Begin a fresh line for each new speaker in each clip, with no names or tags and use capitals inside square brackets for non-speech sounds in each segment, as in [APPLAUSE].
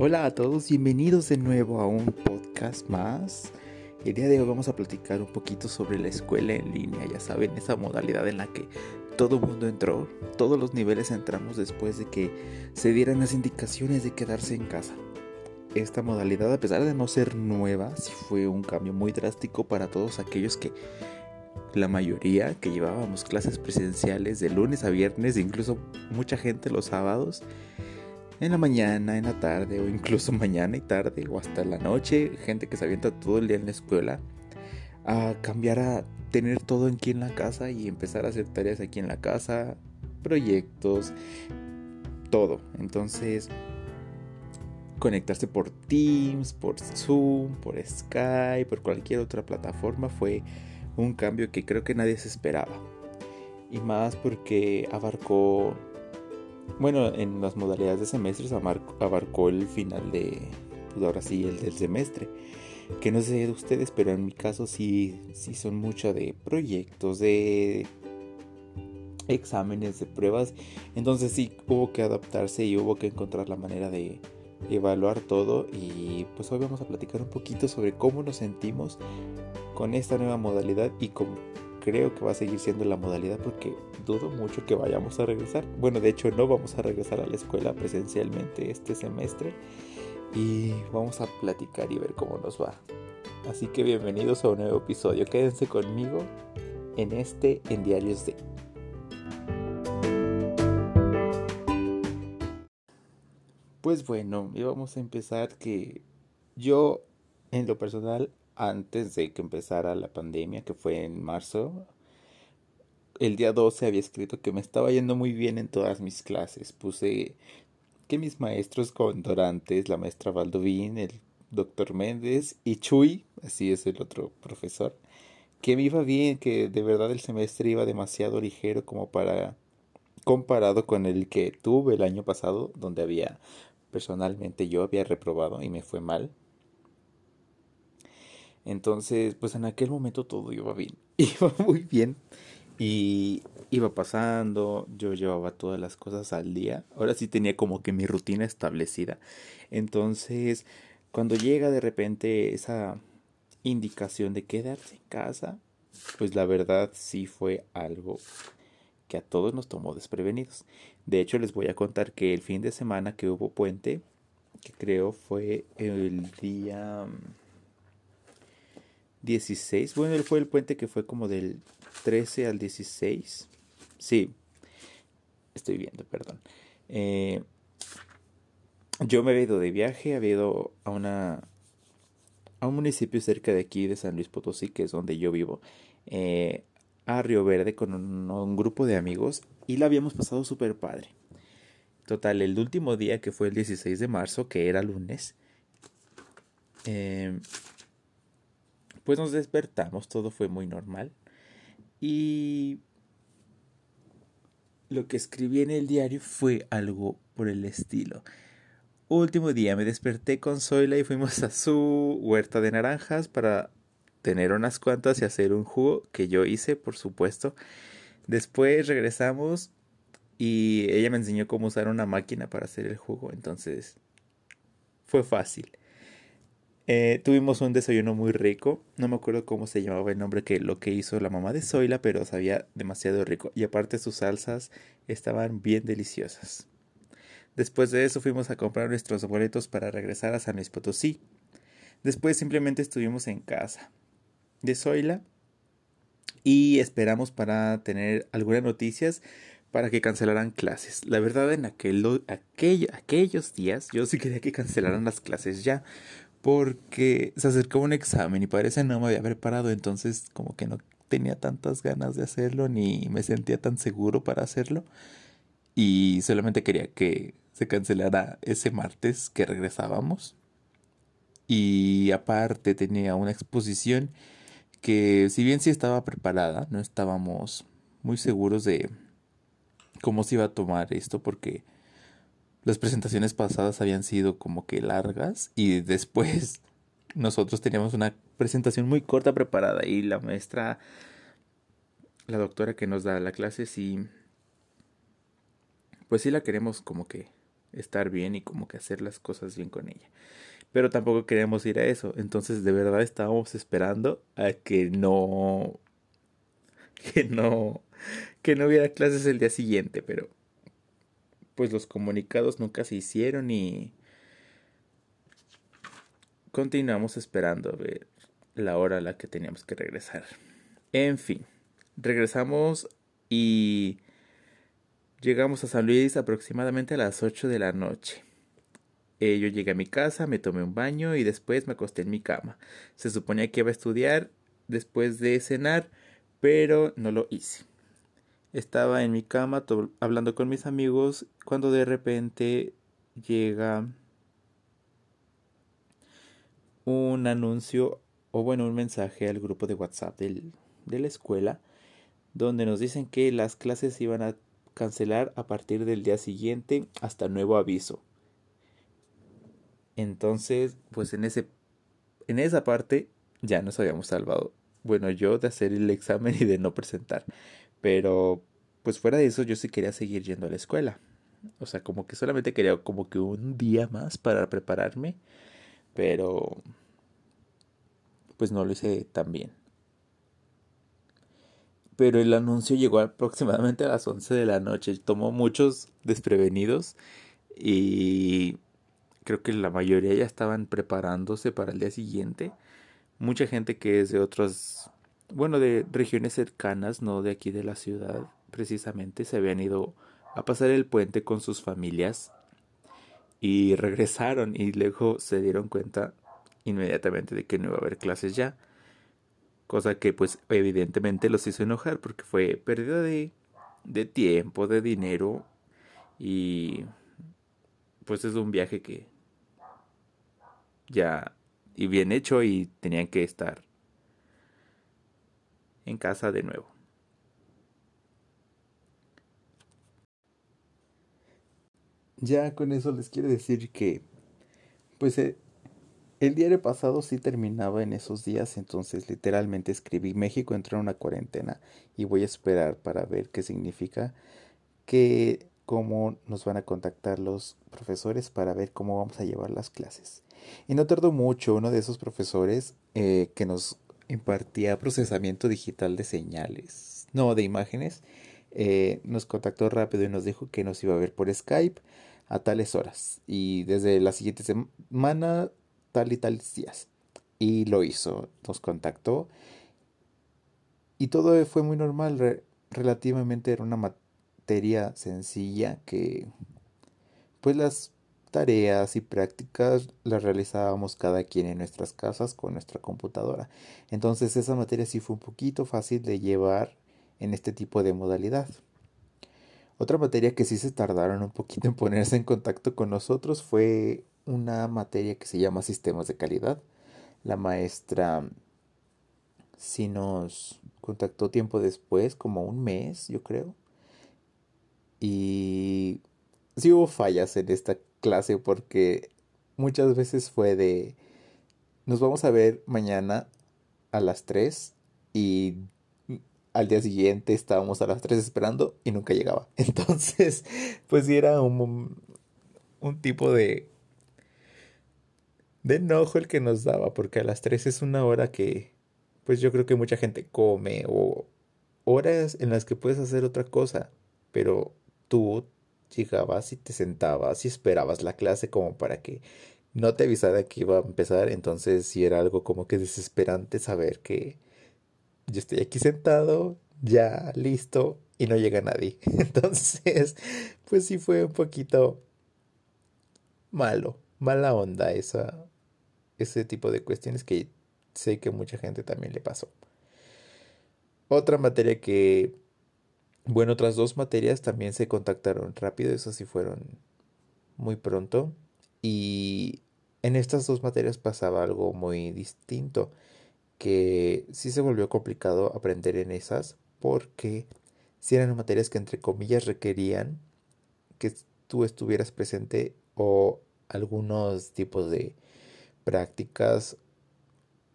Hola a todos, bienvenidos de nuevo a un podcast más. El día de hoy vamos a platicar un poquito sobre la escuela en línea, ya saben, esa modalidad en la que todo el mundo entró, todos los niveles entramos después de que se dieran las indicaciones de quedarse en casa. Esta modalidad, a pesar de no ser nueva, sí fue un cambio muy drástico para todos aquellos que la mayoría que llevábamos clases presenciales de lunes a viernes, incluso mucha gente los sábados, en la mañana, en la tarde o incluso [LAUGHS] mañana y tarde o hasta la noche, gente que se avienta todo el día en la escuela, a cambiar a tener todo aquí en la casa y empezar a hacer tareas aquí en la casa, proyectos, todo. Entonces, conectarse por Teams, por Zoom, por Skype, por cualquier otra plataforma fue un cambio que creo que nadie se esperaba. Y más porque abarcó, bueno, en las modalidades de semestres abarcó el final de, pues ahora sí, el del semestre. Que no sé de ustedes, pero en mi caso sí, sí son mucho de proyectos, de exámenes, de pruebas. Entonces sí hubo que adaptarse y hubo que encontrar la manera de evaluar todo. Y pues hoy vamos a platicar un poquito sobre cómo nos sentimos con esta nueva modalidad y como creo que va a seguir siendo la modalidad porque dudo mucho que vayamos a regresar. Bueno, de hecho no vamos a regresar a la escuela presencialmente este semestre y vamos a platicar y ver cómo nos va. Así que bienvenidos a un nuevo episodio. Quédense conmigo en este en Diarios de. Pues bueno, vamos a empezar que yo en lo personal antes de que empezara la pandemia, que fue en marzo, el día 12 había escrito que me estaba yendo muy bien en todas mis clases. Puse que mis maestros condorantes, la maestra Valdovín, el doctor Méndez y Chuy, así es el otro profesor, que me iba bien, que de verdad el semestre iba demasiado ligero como para comparado con el que tuve el año pasado, donde había personalmente yo había reprobado y me fue mal. Entonces, pues en aquel momento todo iba bien, [LAUGHS] iba muy bien y iba pasando, yo llevaba todas las cosas al día, ahora sí tenía como que mi rutina establecida. Entonces, cuando llega de repente esa indicación de quedarse en casa, pues la verdad sí fue algo que a todos nos tomó desprevenidos. De hecho, les voy a contar que el fin de semana que hubo puente, que creo fue el día 16. Bueno, él fue el puente que fue como del 13 al 16. Sí, estoy viendo, perdón. Eh, yo me había ido de viaje, había ido a una a un municipio cerca de aquí de San Luis Potosí, que es donde yo vivo, eh, a Río Verde con un, grupo de amigos y la habíamos pasado súper padre. Total, el último día que fue el 16 de marzo, que era lunes, eh, pues nos despertamos, todo fue muy normal. Y lo que escribí en el diario fue algo por el estilo. Último día me desperté con Zoila y fuimos a su huerta de naranjas para tener unas cuantas y hacer un jugo que yo hice, por supuesto. Después regresamos y ella me enseñó cómo usar una máquina para hacer el jugo, entonces fue fácil. Eh, tuvimos un desayuno muy rico. No me acuerdo cómo se llamaba el nombre que lo que hizo la mamá de Zoila, pero sabía demasiado rico. Y aparte sus salsas estaban bien deliciosas. Después de eso fuimos a comprar nuestros boletos para regresar a San Luis Potosí. Después simplemente estuvimos en casa de Zoila y esperamos para tener algunas noticias para que cancelaran clases. La verdad en aquel, aquellos días yo sí quería que cancelaran las clases ya, porque se acercó un examen y parece no me había preparado, entonces como que no tenía tantas ganas de hacerlo ni me sentía tan seguro para hacerlo. Y solamente quería que se cancelara ese martes que regresábamos. Y aparte tenía una exposición que si bien sí estaba preparada, no estábamos muy seguros de cómo se iba a tomar esto porque las presentaciones pasadas habían sido como que largas y después [LAUGHS] nosotros teníamos una presentación muy corta preparada y la maestra, la doctora que nos da la clase, sí, pues sí la queremos como que estar bien y como que hacer las cosas bien con ella. Pero tampoco queríamos ir a eso. Entonces de verdad estábamos esperando a que no... [LAUGHS] que no... que no hubiera clases el día siguiente. Pero pues los comunicados nunca se hicieron y continuamos esperando a ver la hora a la que teníamos que regresar. En fin, regresamos y llegamos a San Luis aproximadamente a las 8 de la noche. Eh, yo llegué a mi casa, me tomé un baño y después me acosté en mi cama. Se suponía que iba a estudiar después de cenar, pero no lo hice. Estaba en mi cama hablando con mis amigos cuando de repente llega un anuncio o bueno, un mensaje al grupo de WhatsApp del, de la escuela donde nos dicen que las clases iban a cancelar a partir del día siguiente hasta nuevo aviso. Entonces, pues en ese en esa parte ya nos habíamos salvado. Bueno, yo de hacer el examen y de no presentar. Pero pues fuera de eso yo sí quería seguir yendo a la escuela. O sea, como que solamente quería como que un día más para prepararme, pero pues no lo hice tan bien. Pero el anuncio llegó aproximadamente a las 11 de la noche. Tomó muchos desprevenidos y creo que la mayoría ya estaban preparándose para el día siguiente. Mucha gente que es de otras bueno, de regiones cercanas, no de aquí de la ciudad, precisamente, se habían ido a pasar el puente con sus familias y regresaron y luego se dieron cuenta inmediatamente de que no iba a haber clases ya. Cosa que pues evidentemente los hizo enojar porque fue pérdida de, de tiempo, de dinero y pues es un viaje que ya y bien hecho y tenían que estar en casa de nuevo. Ya con eso les quiero decir que, pues eh, el diario pasado sí terminaba en esos días, entonces literalmente escribí México entró en una cuarentena y voy a esperar para ver qué significa, que cómo nos van a contactar los profesores para ver cómo vamos a llevar las clases. Y no tardó mucho, uno de esos profesores eh, que nos impartía procesamiento digital de señales, no de imágenes, eh, nos contactó rápido y nos dijo que nos iba a ver por Skype a tales horas y desde la siguiente semana tal y tales días. Y lo hizo, nos contactó y todo fue muy normal, relativamente era una materia sencilla que pues las tareas y prácticas las realizábamos cada quien en nuestras casas con nuestra computadora. Entonces esa materia sí fue un poquito fácil de llevar en este tipo de modalidad. Otra materia que sí se tardaron un poquito en ponerse en contacto con nosotros fue una materia que se llama sistemas de calidad. La maestra sí nos contactó tiempo después, como un mes, yo creo. Y sí hubo fallas en esta clase porque muchas veces fue de nos vamos a ver mañana a las 3 y al día siguiente estábamos a las 3 esperando y nunca llegaba. [LAUGHS] Entonces, pues era un, un tipo de de enojo el que nos daba porque a las 3 es una hora que pues yo creo que mucha gente come o horas en las que puedes hacer otra cosa, pero tú llegabas y te sentabas y esperabas la clase como para que no te avisara que iba a empezar, entonces sí era algo como que desesperante saber que yo estoy aquí sentado, ya listo y no llega nadie. [LAUGHS] Entonces, pues sí fue un poquito malo, mala onda esa, ese tipo de cuestiones que sé que mucha gente también le pasó. Otra materia que bueno, otras dos materias también se contactaron rápido, esas sí fueron muy pronto. Y en estas dos materias pasaba algo muy distinto, que sí se volvió complicado aprender en esas porque si eran materias que entre comillas requerían que tú estuvieras presente o algunos tipos de prácticas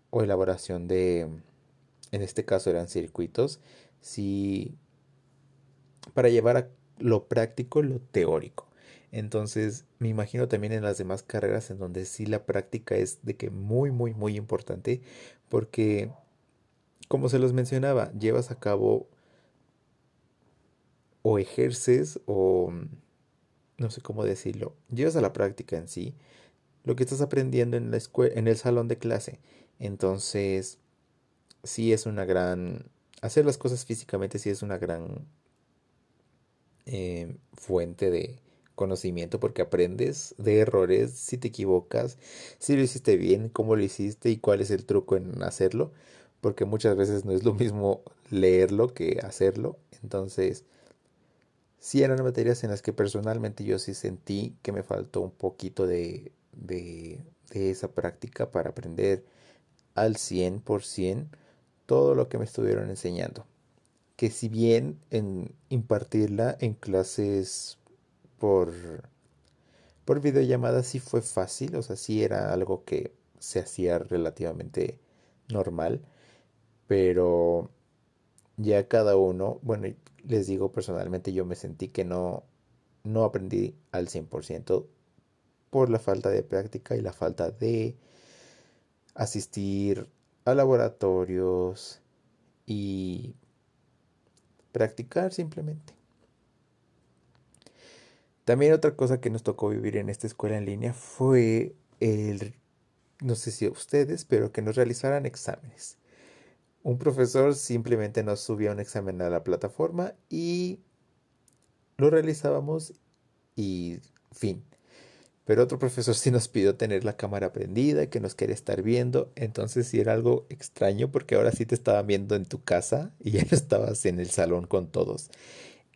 o elaboración de, en este caso eran circuitos, si para llevar a lo práctico lo teórico. Entonces, me imagino también en las demás carreras en donde sí la práctica es de que muy, muy, muy importante, porque, como se los mencionaba, llevas a cabo o ejerces o no sé cómo decirlo, llevas a la práctica en sí lo que estás aprendiendo en la escuela, en el salón de clase. Entonces, sí es una gran hacer las cosas físicamente sí es una gran eh, fuente de conocimiento porque aprendes de errores, si te equivocas, si lo hiciste bien, cómo lo hiciste y cuál es el truco en hacerlo, porque muchas veces no es lo mismo leerlo que hacerlo. Entonces, sí eran materias en las que personalmente yo sí sentí que me faltó un poquito de, de, esa práctica para aprender al 100% todo lo que me estuvieron enseñando. Que si bien en impartirla en clases por, por videollamada sí fue fácil, o sea, sí era algo que se hacía relativamente normal, pero ya cada uno, bueno, les digo personalmente, yo me sentí que no, no aprendí al 100% por la falta de práctica y la falta de asistir a laboratorios y practicar simplemente. También otra cosa que nos tocó vivir en esta escuela en línea fue el, no sé si ustedes, pero que nos realizaran exámenes. Un profesor simplemente nos subía un examen a la plataforma y lo realizábamos y fin. Pero otro profesor sí nos pidió tener la cámara prendida, que nos quería estar viendo. Entonces sí era algo extraño porque ahora sí te estaban viendo en tu casa y ya [LAUGHS] no estabas en el salón con todos.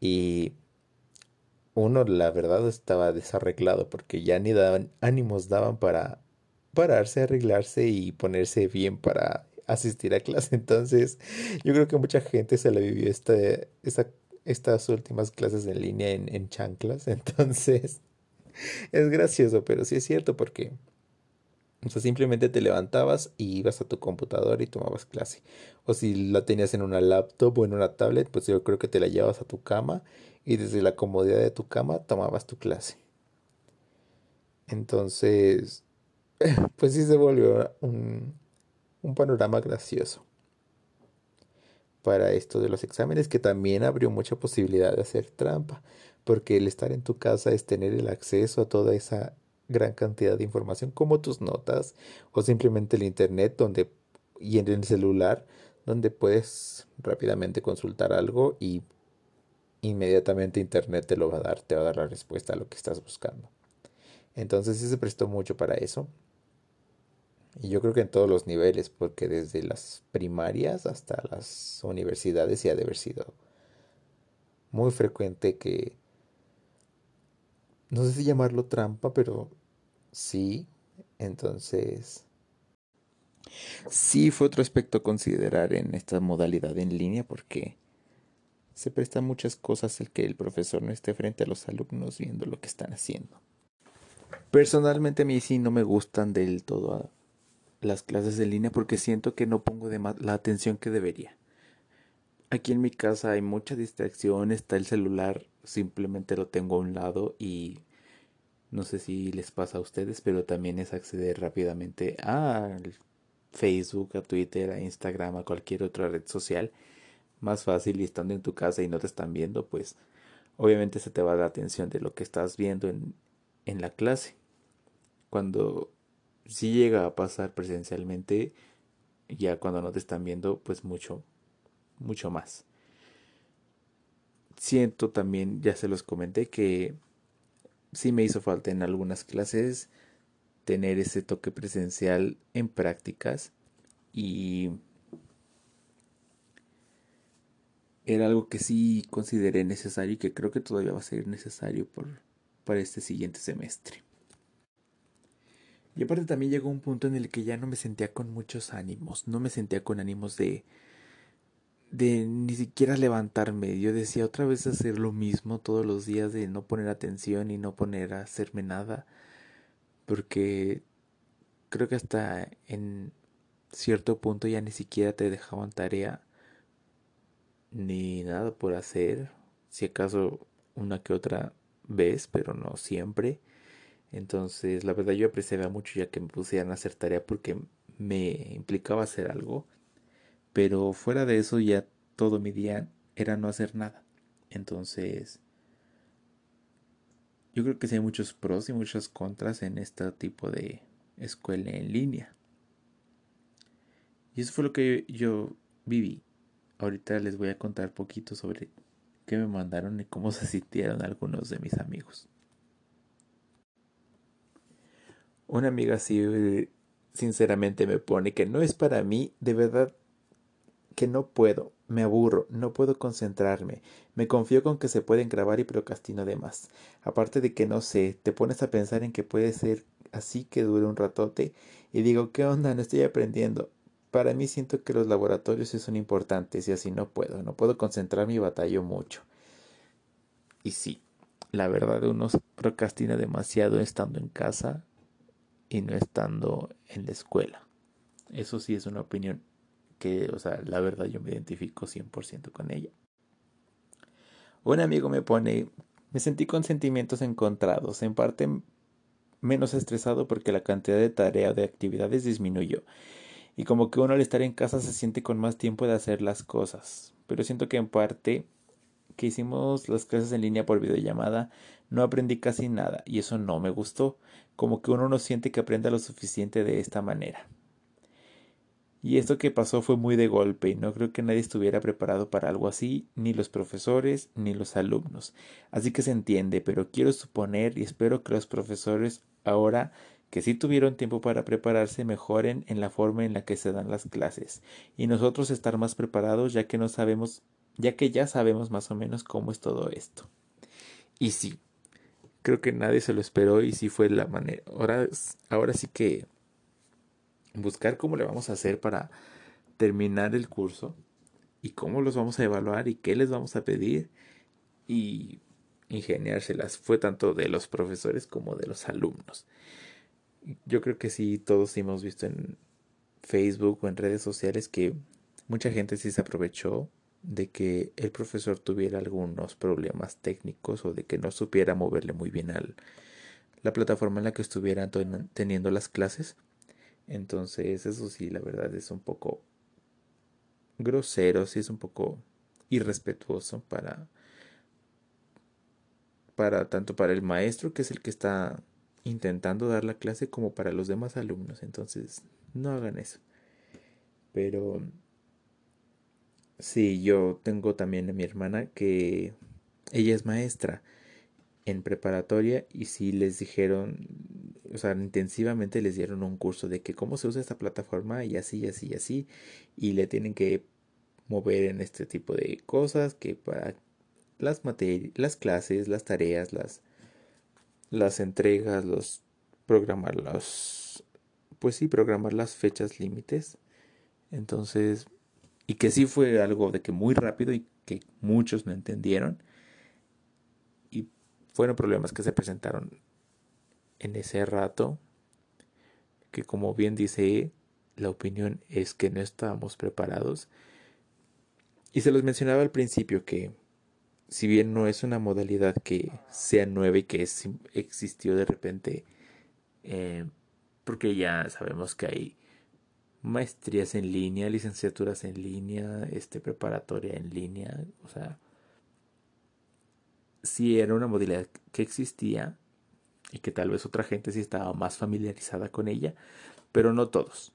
Y uno, la verdad, estaba desarreglado porque ya ni daban ánimos daban para pararse, arreglarse y ponerse bien para asistir a clase. [LAUGHS] Entonces, yo creo que mucha gente se la vivió esta, estas últimas clases en línea en, en chanclas. [LAUGHS] Entonces, [LAUGHS] es gracioso, pero sí es cierto porque... O sea, simplemente te levantabas y ibas a tu computadora y tomabas clase. O si la tenías en una laptop o en una tablet, pues yo creo que te la llevabas a tu cama y desde la comodidad de tu cama tomabas tu clase. Entonces, [LAUGHS] pues sí se volvió un, un panorama gracioso para esto de los exámenes que también abrió mucha posibilidad de hacer trampa, porque el estar en tu casa es tener el acceso a toda esa gran cantidad de información como tus notas o simplemente el internet donde y en el celular donde puedes rápidamente consultar algo y inmediatamente internet te lo va a dar, te va a dar la respuesta a lo que estás buscando. Entonces sí se prestó mucho para eso. Y yo creo que en todos los niveles, porque desde las primarias hasta las universidades sí ha de haber sido muy frecuente que, no sé si llamarlo trampa, pero sí, entonces... Sí fue otro aspecto a considerar en esta modalidad en línea porque se prestan muchas cosas el que el profesor no esté frente a los alumnos viendo lo que están haciendo. Personalmente a mí sí no me gustan del todo las clases en línea porque siento que no pongo de la atención que debería. Aquí en mi casa hay mucha distracción, está el celular, simplemente lo tengo a un lado y no sé si les pasa a ustedes, pero también es acceder rápidamente a Facebook, a Twitter, a Instagram, a cualquier otra red social. Más fácil y estando en tu casa y no te están viendo, pues obviamente se te va la atención de lo que estás viendo en, en la clase. Cuando si llega a pasar presencialmente, ya cuando no te están viendo, pues mucho, mucho más. Siento también, ya se los comenté, que sí me hizo falta en algunas clases tener ese toque presencial en prácticas y era algo que sí consideré necesario y que creo que todavía va a ser necesario por, para este siguiente semestre. Y aparte también llegó un punto en el que ya no me sentía con muchos ánimos, no me sentía con ánimos de de ni siquiera levantarme. Yo decía otra vez hacer lo mismo todos los días de no poner atención y no poner a hacerme nada, porque creo que hasta en cierto punto ya ni siquiera te dejaban tarea ni nada por hacer, si acaso una que otra vez, pero no siempre. Entonces, la verdad yo apreciaba mucho ya que me pusieran a hacer tarea porque me implicaba hacer algo. Pero fuera de eso ya todo mi día era no hacer nada. Entonces, yo creo que sí hay muchos pros y muchas contras en este tipo de escuela en línea. Y eso fue lo que yo viví. Ahorita les voy a contar poquito sobre qué me mandaron y cómo [LAUGHS] se sintieron algunos de mis amigos. Una amiga así sinceramente me pone que no es para mí, de verdad que no puedo, me aburro, no puedo concentrarme, me confío con que se pueden grabar y procrastino de más. Aparte de que no sé, te pones a pensar en que puede ser así que dure un ratote y digo, ¿qué onda? No estoy aprendiendo. Para mí siento que los laboratorios son importantes y así no puedo, no puedo concentrarme y batallo mucho. Y sí, la verdad uno procrastina demasiado estando en casa y no estando en la escuela. Eso sí es una opinión que, o sea, la verdad yo me identifico 100% con ella. Un amigo me pone, me sentí con sentimientos encontrados, en parte menos estresado porque la cantidad de tarea o de actividades disminuyó. Y como que uno al estar en casa se siente con más tiempo de hacer las cosas. Pero siento que en parte que hicimos las clases en línea por videollamada no aprendí casi nada y eso no me gustó, como que uno no siente que aprenda lo suficiente de esta manera. Y esto que pasó fue muy de golpe y no creo que nadie estuviera preparado para algo así, ni los profesores ni los alumnos. Así que se entiende, pero quiero suponer y espero que los profesores ahora que sí tuvieron tiempo para prepararse mejoren en la forma en la que se dan las clases y nosotros estar más preparados ya que no sabemos ya que ya sabemos más o menos cómo es todo esto. Y sí, creo que nadie se lo esperó y sí fue la manera. Ahora, ahora sí que buscar cómo le vamos a hacer para terminar el curso y cómo los vamos a evaluar y qué les vamos a pedir y ingeniárselas. Fue tanto de los profesores como de los alumnos. Yo creo que sí, todos hemos visto en Facebook o en redes sociales que mucha gente sí se aprovechó de que el profesor tuviera algunos problemas técnicos o de que no supiera moverle muy bien a la plataforma en la que estuviera teniendo las clases. Entonces, eso sí, la verdad es un poco grosero, sí es un poco irrespetuoso para para tanto para el maestro que es el que está intentando dar la clase como para los demás alumnos. Entonces, no hagan eso. Pero Sí, yo tengo también a mi hermana que ella es maestra en preparatoria y sí les dijeron, o sea, intensivamente les dieron un curso de que cómo se usa esta plataforma y así, y así, y así, y le tienen que mover en este tipo de cosas que para las materias, las clases, las tareas, las las entregas, los programar los pues sí, programar las fechas límites. Entonces, y que sí fue algo de que muy rápido y que muchos no entendieron. Y fueron problemas que se presentaron en ese rato, que como bien dice, la opinión es que no estábamos preparados. Y se los mencionaba al principio que si bien no es una modalidad que sea nueva y que existió de repente, eh, porque ya sabemos que hay maestrías en línea, licenciaturas en línea, este, preparatoria en línea, o sea, sí era una modalidad que existía y que tal vez otra gente sí estaba más familiarizada con ella, pero no todos.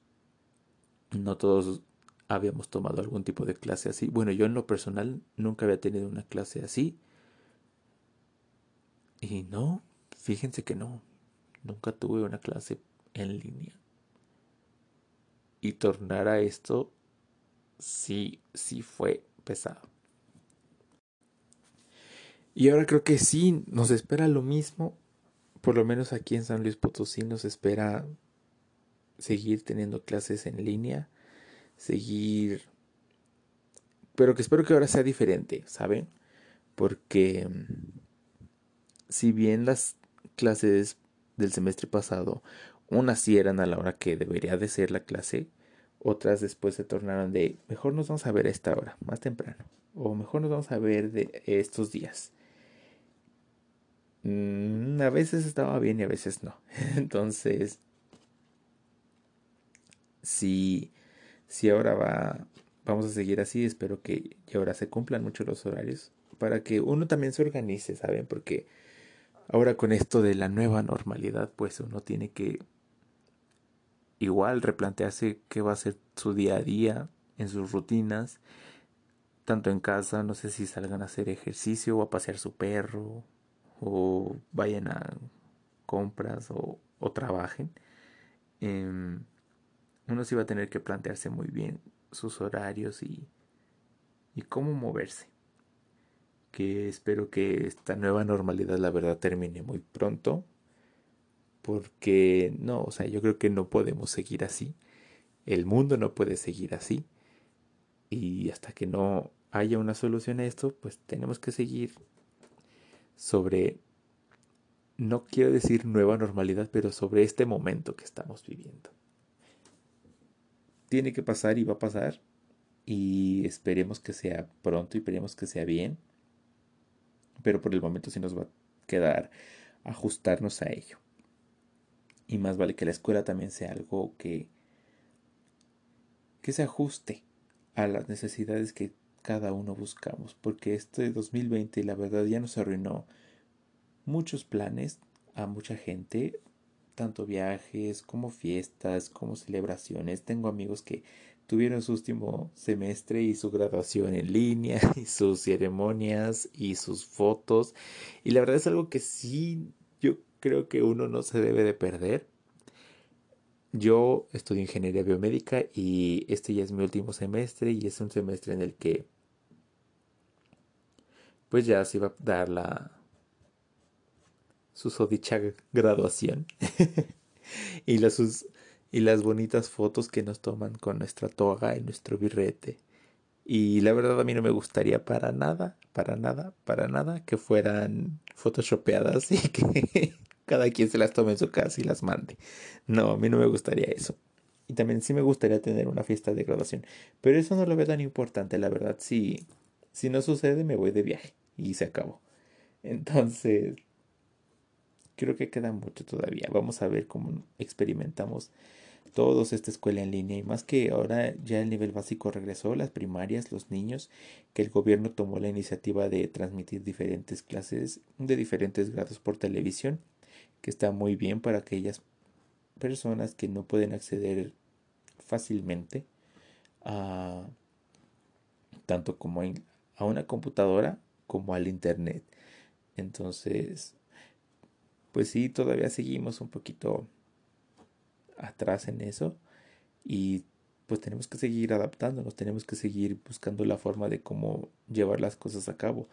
No todos habíamos tomado algún tipo de clase así. Bueno, yo en lo personal nunca había tenido una clase así. Y no, fíjense que no, nunca tuve una clase en línea y tornar a esto sí, sí fue pesado. Y ahora creo que sí, nos espera lo mismo, por lo menos aquí en San Luis Potosí nos espera seguir teniendo clases en línea, seguir... Pero que espero que ahora sea diferente, ¿saben? Porque mm, si bien las clases del semestre pasado unas sí eran a la hora que debería de ser la clase, otras después se tornaron de mejor nos vamos a ver a esta hora, más temprano, o mejor nos vamos a ver de estos días. Mm, a veces estaba bien y a veces no. [LAUGHS] Entonces, si, si ahora va, vamos a seguir así, espero que ahora se cumplan mucho los horarios para que uno también se organice, ¿saben? Porque ahora con esto de la nueva normalidad, pues uno tiene que igual replantearse qué va a ser su día a día, en sus rutinas, tanto en casa, no sé si salgan a hacer ejercicio o a pasear su perro, o vayan a compras o, trabajen. Em, uno sí va a tener que plantearse muy bien sus horarios y, y cómo moverse. Que espero que esta nueva normalidad, la verdad, termine muy pronto. Porque no, o sea, yo creo que no podemos seguir así. El mundo no puede seguir así. Y hasta que no haya una solución a esto, pues tenemos que seguir sobre, no quiero decir nueva normalidad, pero sobre este momento que estamos viviendo. Tiene que pasar y va a pasar. Y esperemos que sea pronto y esperemos que sea bien. Pero por el momento sí nos va a quedar ajustarnos a ello. Y más vale que la escuela también sea algo que, que se ajuste a las necesidades que cada uno buscamos, porque este 2020 la verdad ya nos arruinó muchos planes a mucha gente, tanto viajes como fiestas, como celebraciones. Tengo amigos que tuvieron su último semestre y su graduación en línea [LAUGHS] y sus ceremonias y sus fotos y la verdad es algo que sí yo creo que uno no se debe de perder yo estudio ingeniería biomédica y este ya es mi último semestre y es un semestre en el que pues ya se iba a dar la susodicha graduación [LAUGHS] y las y las bonitas fotos que nos toman con nuestra toga y nuestro birrete. Y la verdad a mí no me gustaría para nada, para nada, para nada que fueran photoshopeadas y que [LAUGHS] cada quien se las tome en su casa y las mande. No, a mí no me gustaría eso. Y también sí me gustaría tener una fiesta de graduación. Pero eso no lo veo tan importante, la verdad. Si, si no sucede, me voy de viaje y se acabó. Entonces, creo que queda mucho todavía. Vamos a ver cómo experimentamos todos esta escuela en línea y más que ahora ya el nivel básico regresó, las primarias, los niños, que el gobierno tomó la iniciativa de transmitir diferentes clases de diferentes grados por televisión que está muy bien para aquellas personas que no pueden acceder fácilmente a tanto como a una computadora como al internet. Entonces, pues sí, todavía seguimos un poquito atrás en eso y pues tenemos que seguir adaptándonos, tenemos que seguir buscando la forma de cómo llevar las cosas a cabo.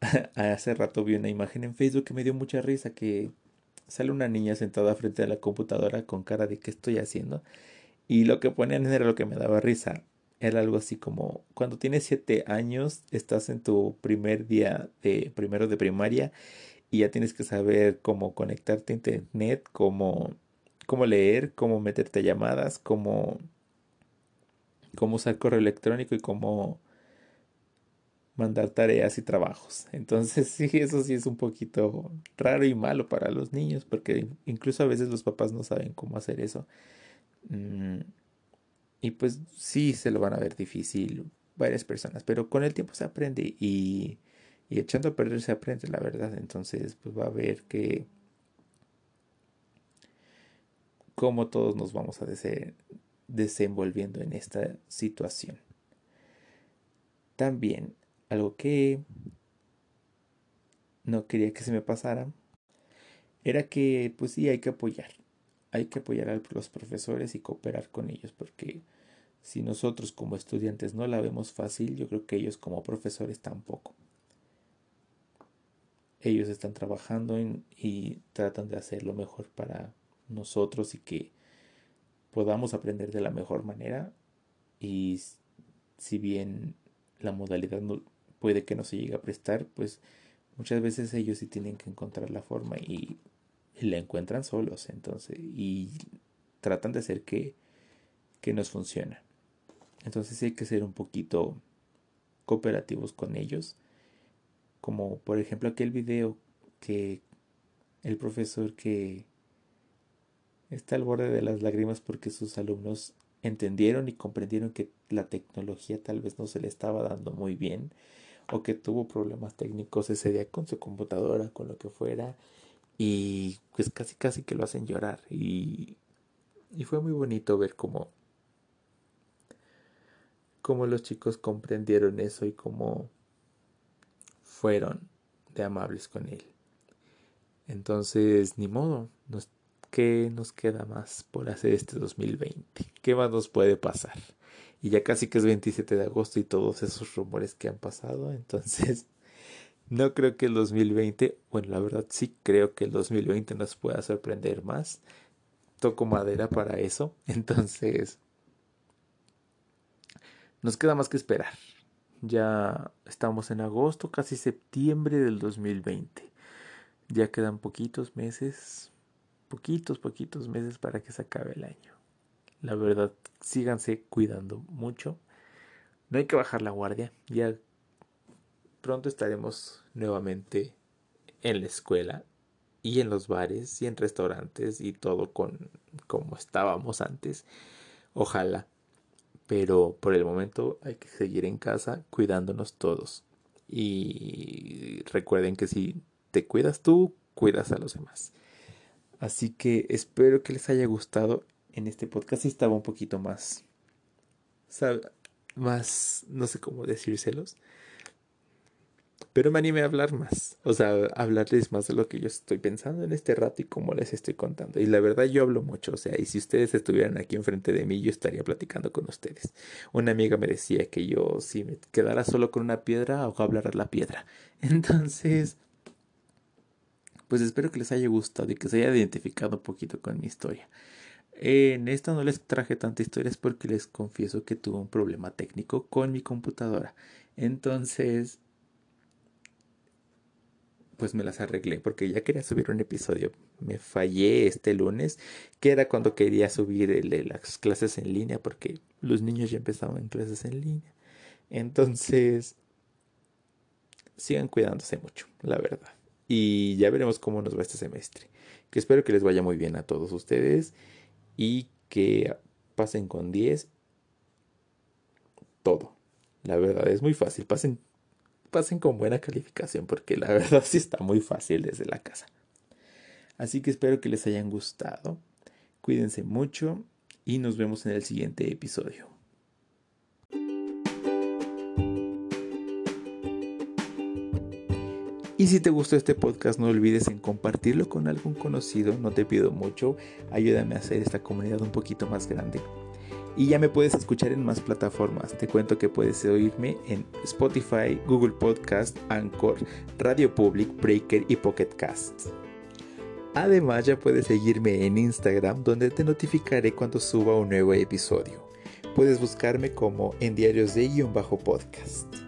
[LAUGHS] Hace rato vi una imagen en Facebook que me dio mucha risa que sale una niña sentada frente a la computadora con cara de qué estoy haciendo. Y lo que ponían era lo que me daba risa. Era algo así como cuando tienes siete años, estás en tu primer día de primero de primaria y ya tienes que saber cómo conectarte a internet, cómo, cómo leer, cómo meterte a llamadas, cómo, cómo usar correo electrónico y cómo mandar tareas y trabajos. Entonces [LAUGHS] sí, eso sí es un poquito raro y malo para los niños porque incluso a veces los papás no saben cómo hacer eso. Mm, y pues sí se lo van a ver difícil varias personas, pero con el tiempo se aprende y, y echando a perder se aprende la verdad. Entonces pues va a ver que cómo todos nos vamos a desenvolviendo en esta situación. También algo que no quería que se me pasara era que pues sí hay que apoyar hay que apoyar a los profesores y cooperar con ellos porque si nosotros como estudiantes no la vemos fácil yo creo que ellos como profesores tampoco ellos están trabajando y tratan de hacer lo mejor para nosotros y que podamos aprender de la mejor manera y si bien la modalidad no, puede que no se llegue a prestar, pues muchas veces ellos sí tienen que encontrar la forma y, la encuentran solos, entonces, y tratan de hacer que, que nos funcione. Entonces hay que ser un poquito cooperativos con ellos, como por ejemplo aquel video que el profesor que está al borde de las lágrimas porque sus alumnos entendieron y comprendieron que la tecnología tal vez no se le estaba dando muy bien o que tuvo problemas técnicos ese día con su computadora, con lo que fuera y pues casi casi que lo hacen llorar. Y, y fue muy bonito ver cómo cómo los chicos comprendieron eso y cómo fueron de amables con él. Entonces, ni modo, ¿qué nos queda más por hacer este 2020? ¿Qué más nos puede pasar? Y ya casi que es 27 de agosto y todos esos rumores que han pasado, entonces [LAUGHS] no creo que el 2020, bueno, la verdad sí creo que el 2020 nos pueda sorprender más. Toco madera para eso, [LAUGHS] entonces nos queda más que esperar. Ya estamos en agosto, casi septiembre del 2020. Ya quedan poquitos meses, poquitos, poquitos meses para que se acabe el año. La verdad, síganse cuidando mucho. No hay que bajar la guardia. Ya pronto estaremos nuevamente en la escuela y en los bares y en restaurantes y todo con como estábamos antes. Ojalá. Pero por el momento hay que seguir en casa cuidándonos todos. Y recuerden que si te cuidas tú, cuidas a los demás. Así que espero que les haya gustado en este podcast. Y estaba un poquito más, más, no sé cómo decírselos. Pero me animé a hablar más, o sea, hablarles más de lo que yo estoy pensando en este rato y cómo les estoy contando. Y la verdad yo hablo mucho, o sea, y si ustedes estuvieran aquí enfrente de mí, yo estaría platicando con ustedes. Una amiga me decía que yo si me quedara solo con una piedra, hago hablar a la piedra. [LAUGHS] Entonces, pues espero que les haya gustado y que se haya identificado un poquito con mi historia. En esta no les traje tantas historias porque les confieso que tuve un problema técnico con mi computadora. Entonces, pues me las arreglé porque ya quería subir un episodio. Me fallé este lunes, que era cuando quería subir el las clases en línea porque los niños ya empezaban en clases en línea. Entonces, sigan cuidándose mucho, la verdad y ya veremos cómo nos va este semestre. Que espero que les vaya muy bien a todos ustedes y que pasen con 10 todo. La verdad es muy fácil, pasen pasen con buena calificación porque la [LAUGHS] verdad sí está muy fácil desde la casa. Así que espero que les hayan gustado. Cuídense mucho y nos vemos en el siguiente episodio. Y si te gustó este podcast, no olvides en compartirlo con algún conocido, no te pido mucho, ayúdame a hacer esta comunidad un poquito más grande. Y ya me puedes escuchar en más plataformas. Te cuento que puedes oírme en Spotify, Google Podcast, Anchor, Radio Public, Breaker y Pocket Cast. Además ya puedes seguirme en Instagram donde te notificaré cuando suba un nuevo episodio. Puedes buscarme como en diarios de guion bajo podcast.